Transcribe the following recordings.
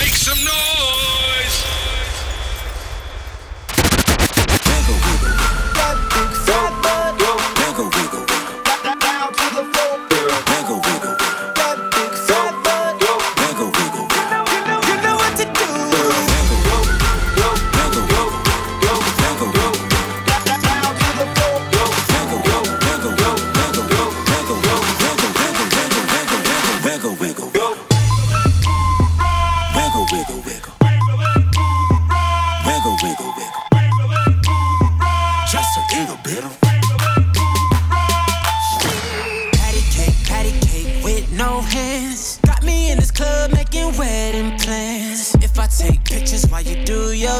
Make some noise!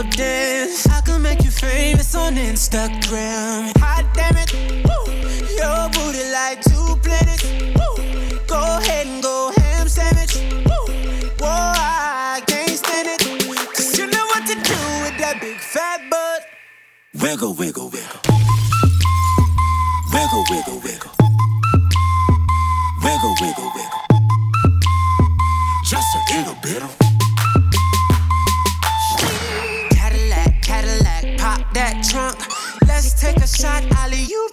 club dance. I can make you famous on Instagram. Hot damn it, Woo. your booty like two planets. Woo. Go ahead and go ham sandwich. Woo. Whoa, I can't stand it. Cause you know what to do with that big fat butt. Wiggle, wiggle, wiggle. Wiggle, wiggle, wiggle. Wiggle, wiggle, wiggle. Just a little bit of.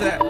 that?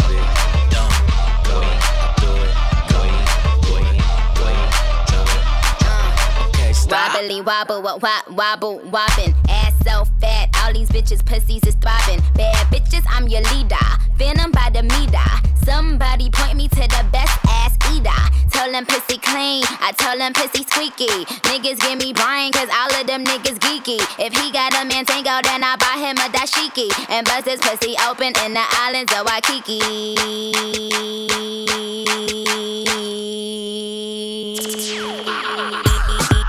Wobble, wop, wobble, wobbin'. Ass so fat, all these bitches pussies is throbbing. Bad bitches, I'm your leader. Venom by the meter. Somebody point me to the best ass eater. Tell them pussy clean, I tell them pussy squeaky. Niggas give me Brian, cause all of them niggas geeky. If he got a man tango, then I buy him a dashiki. And bust his pussy open in the islands of Waikiki.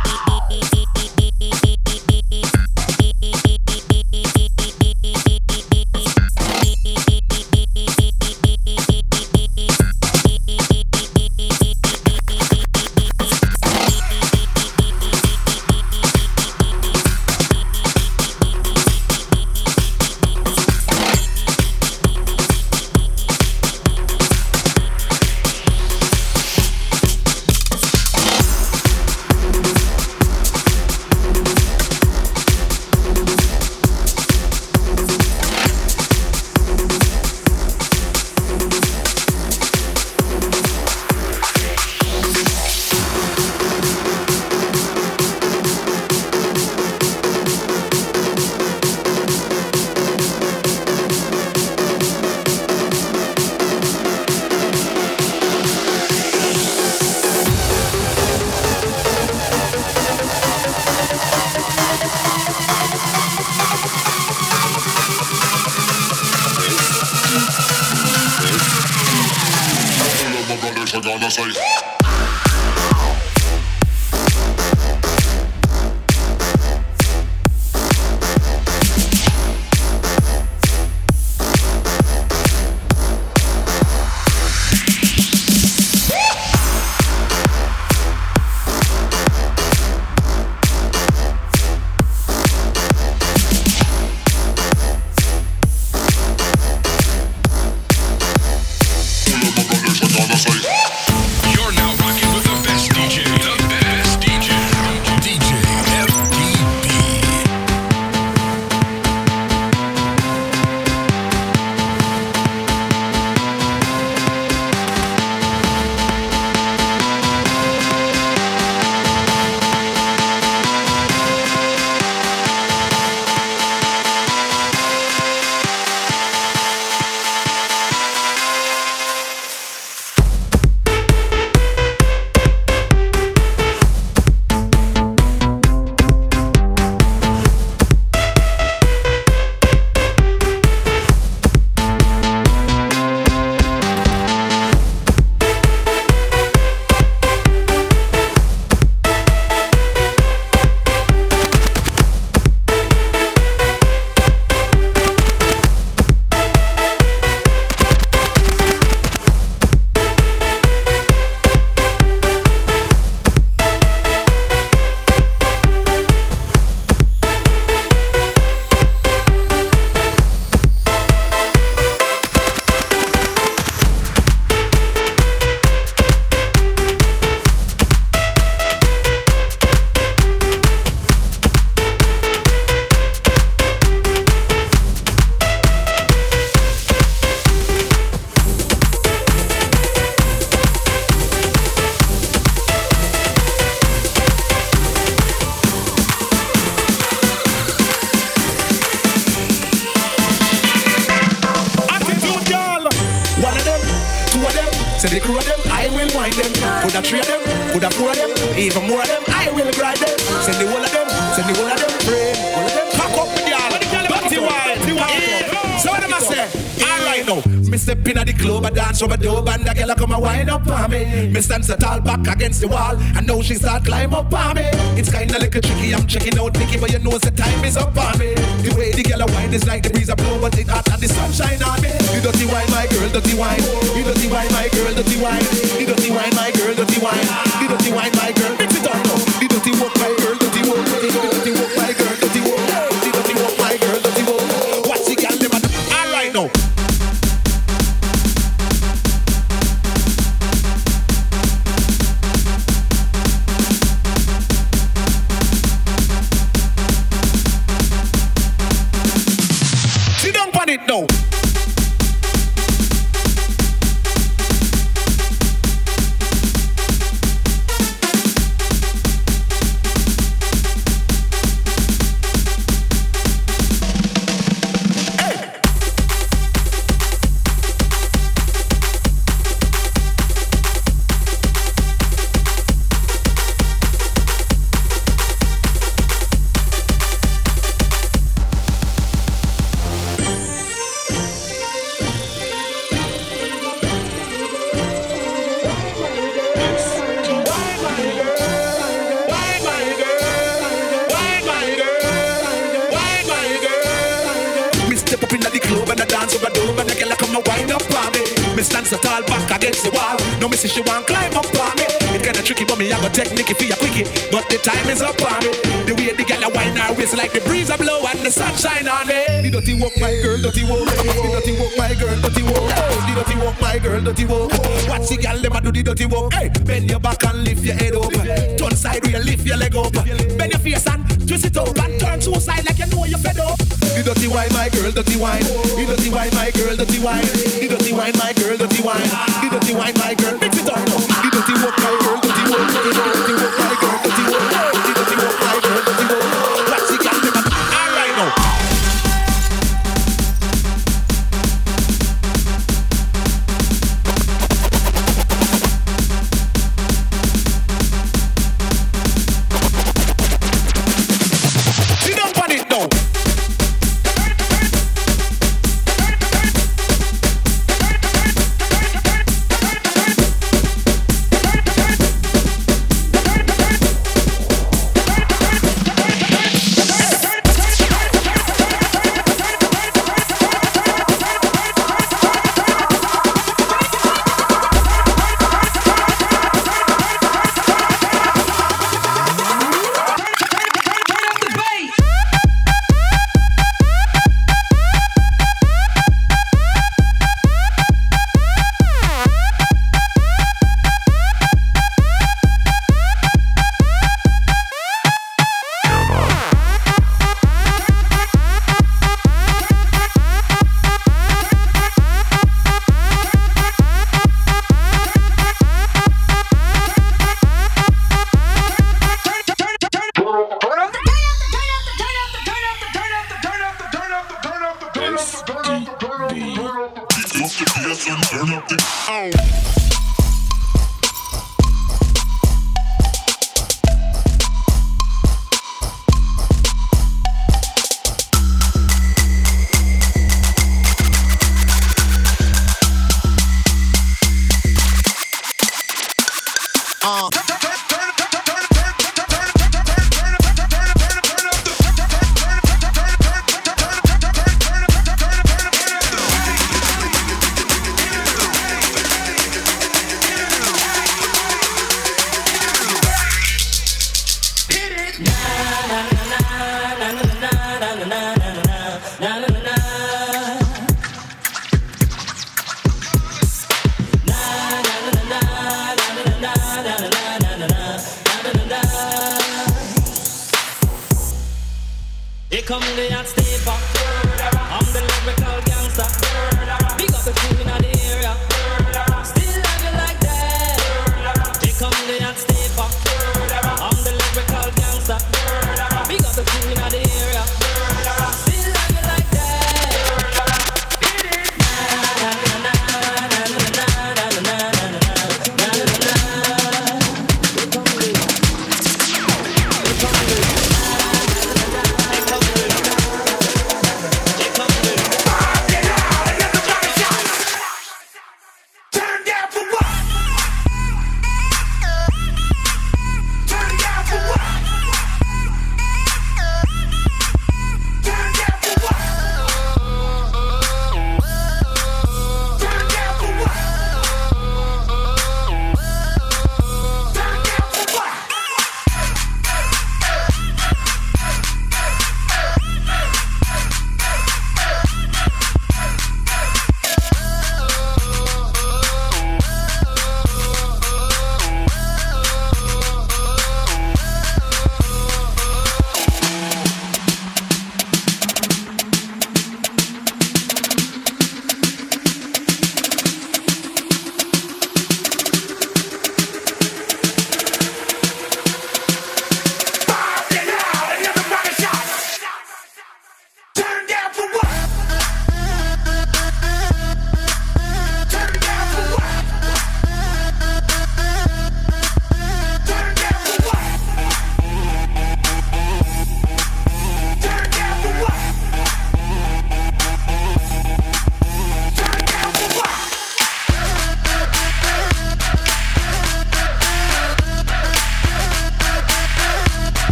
do-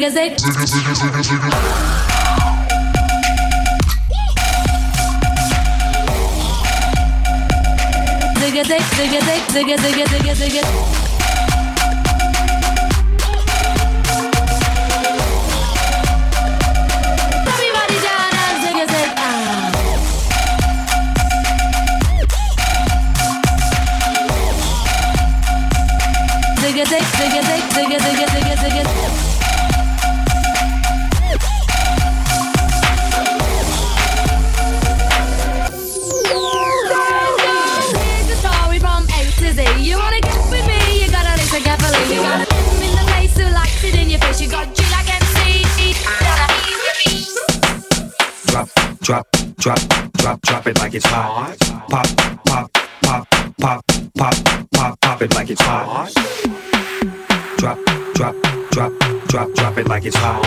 zig zig. Zig pop, pop, pop, it like it's hot. Drop, drop, drop, drop, drop it like it's hot.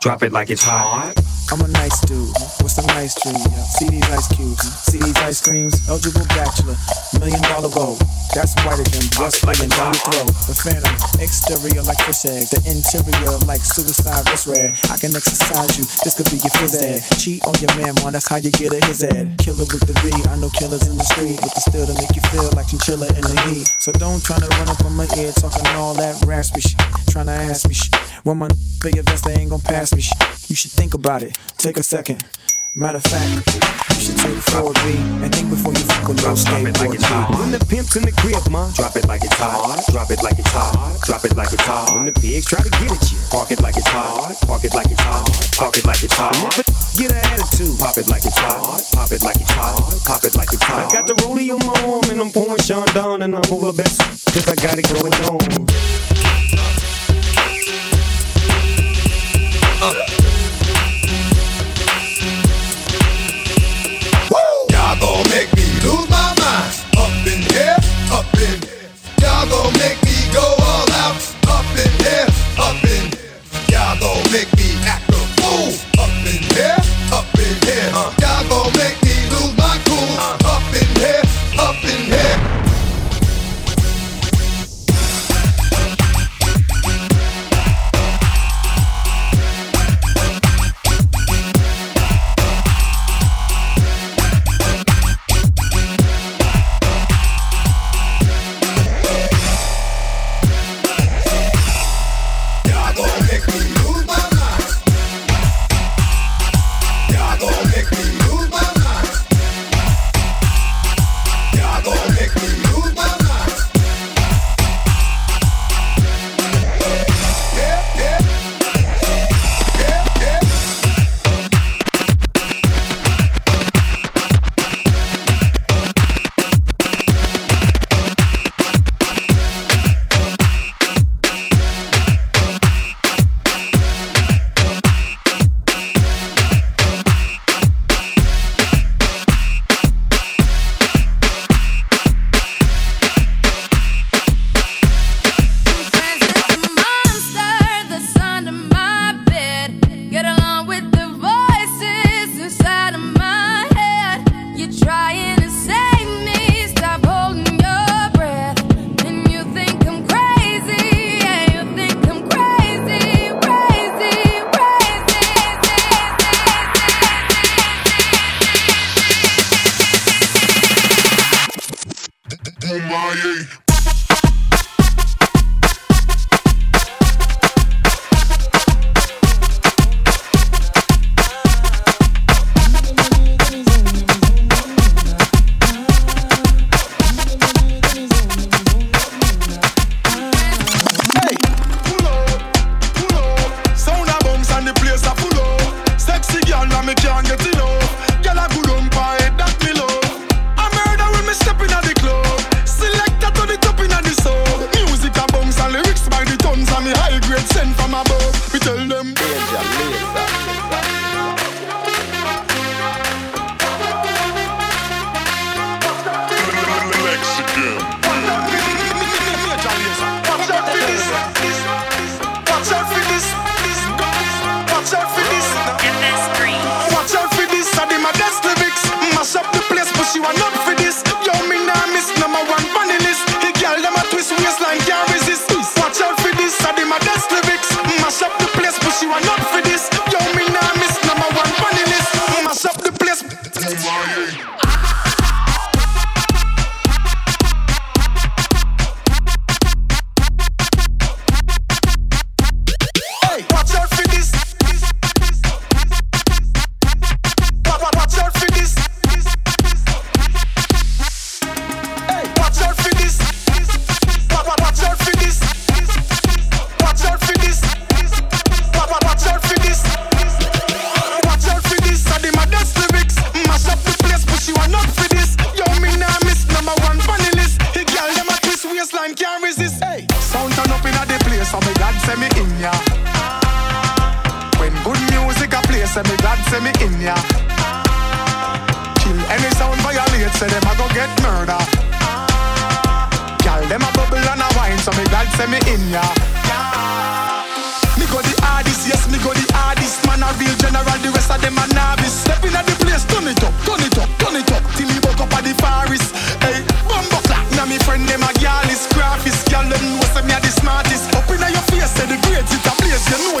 Drop it like it's hot. I'm a nice dude with some nice dreams. See these ice cubes, see these ice creams. Eligible bachelor, million dollar goal. That's whiter than breast laying down your throat. The phantom, exterior like fish eggs, the interior like suicide wrist red. I can exercise you, this could be your phys ed. Cheat on your man, man, that's how you get a his ed. Killer with the V, I know killers in the street, but still to make you feel like chinchilla in the heat. So don't try to run up on my ear talking all that raspy shit, trying to ask me shit. When my big invest, they ain't gonna pass me shit. You should think about it, take a second. Matter of fact, you should take 4B and think before you fuck a little skateboard G. When the pimp's in the crib, ma, Drop it like it's hot. Drop it like it's hot. Drop it like it's hot. when the pigs try to get at you, Park it like it's hot. Park it like it's hot. Park it like it's hot. never get an attitude. Pop it like it's hot. Pop it like it's hot. Pop it like it's hot. I got the rollie on my arm and I'm pouring Sean down and I'm over best cause I got it going on. Y'all in here, up in. Y'all gon' make me go all out. Up in here, up in. Y'all gon' make me act a fool. Up in here, up in here. Y'all gon' make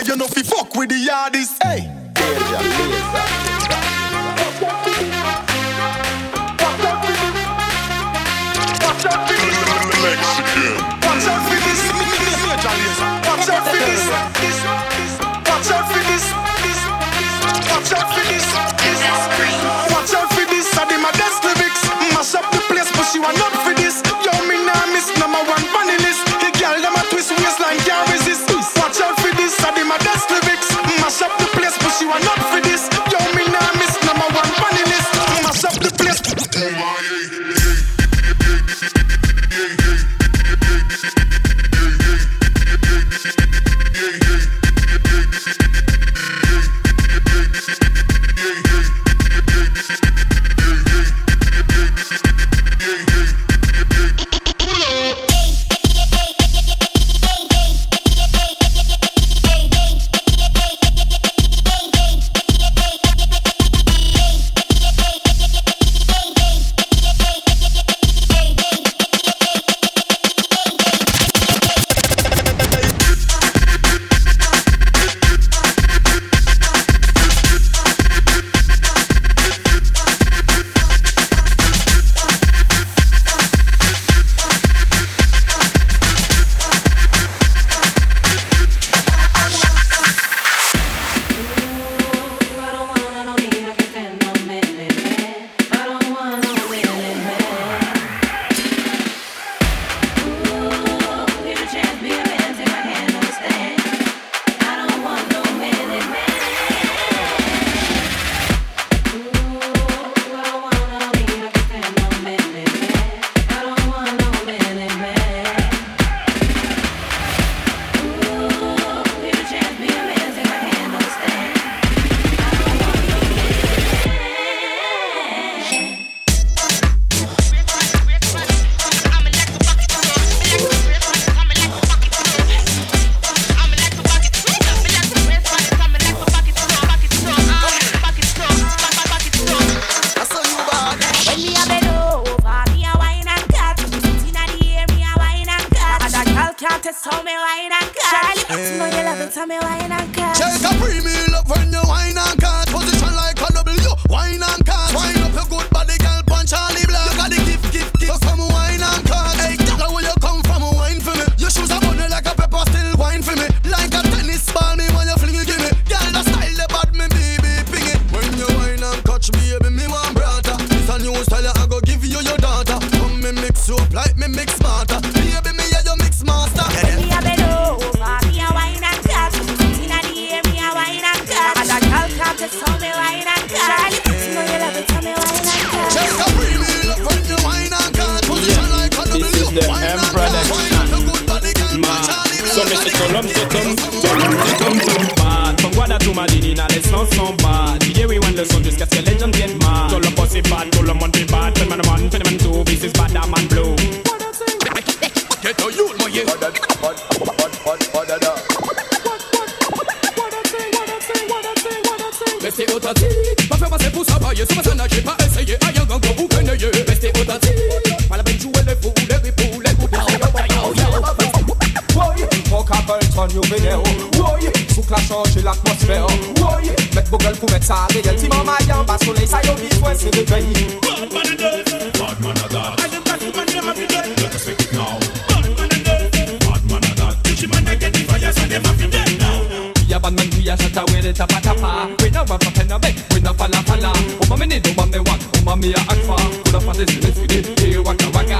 you know fi fuck with the yardies. Hey. Watch out for this. Watch out for this. Watch out for this. Watch out for this. Watch out for this. authentique. Pas faire passer pour ça, bailler, sous personnage, j'ai pas essayé. Aïe, un vous connaissez, restez. Pas la peine de jouer les fous, les ripoux, les groupes, Coca Burton, yo video. Woy, souk la chanje l'atmosfer Woy, met bogel pou met sa reyel Ti man mayan, ba soley sa yo mi fwen se reveyi Bad man a bad man a I man a Microphone. We we falla falla. Oh need, want, oh for. This, this here waka waka.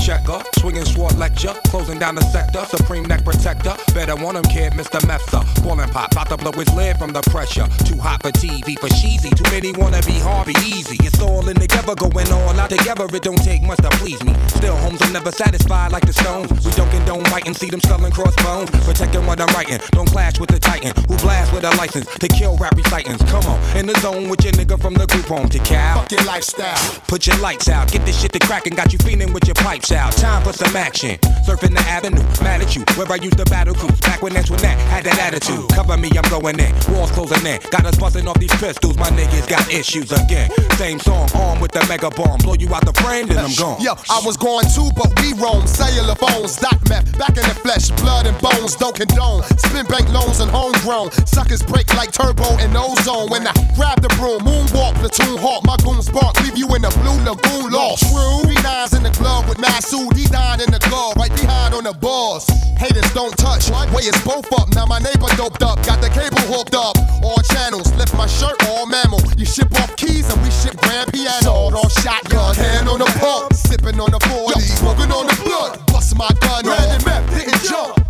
Checker, swinging sword lecture, closing down the sector, supreme neck protector. Better want him, kid, Mr. Mepsa. Ballin' pop, about to blow his lid from the pressure. Too hot for TV, for cheesy. Too many wanna be hard, be easy. It's all in together, going all out together. It don't take much to please me. Still, homes are never satisfied like the stones. We don't condone biting, see them sculling crossbones. Protecting what I'm writing, don't clash with the titan who blast with a license to kill rap recitants. Come on, in the zone with your nigga from the group home to cow. Fuck your lifestyle. Put your lights out, get this shit to crackin', got you feeling with your pipes out. Time for some action. Surfing the avenue, mad at you, where I used to battle cruise. Back when that's when that had that attitude. Cover me, I'm going in. Walls closing in. Got us busting off these pistols, my niggas got issues again. Same song, armed with the mega bomb. Blow you out the frame, then I'm gone. Yo, I was going too, but we roam. Cellular phones, dot meth, back in the flesh, blood and bones, don't condone. Spin bank loans and homegrown. Suckers break like turbo and ozone. When I grab the broom, moonwalk, platoon hawk, my goons bark, leave you in the blue lagoon lost. True. Three nines in the club with Masood, he died in the club, right behind on the bars. Haters don't touch, way it's both up. Now my neighbor doped up, got the cable hooked up. All channels, lift my shirt, all mammal. You ship off keys and we ship grand piano. Sold off shotgun, hand on the pump, sipping on the 40, smoking on the blood. Bust my gun, random map, didn't jump.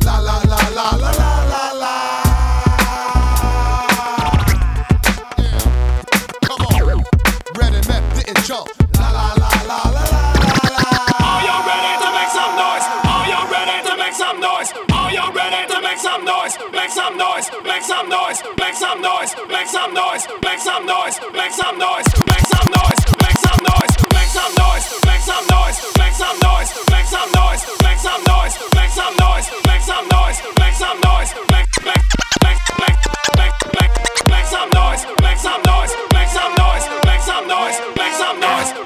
Noise? Make some noise, make some noise, make some noise, make some noise, make some noise, make some noise, make some noise, make some noise, make some noise, make some noise, make some noise, make some noise, make some noise, make some noise, make some noise, make some noise, make make make make make make make some noise, make some noise, make some noise, make some noise, make some noise, make some noise,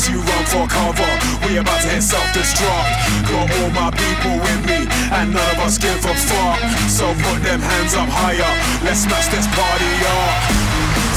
Best you run for cover. We about to hit self-destruct. Got all my people with me, and none of us give a fuck. So put them hands up higher. Let's smash this party up.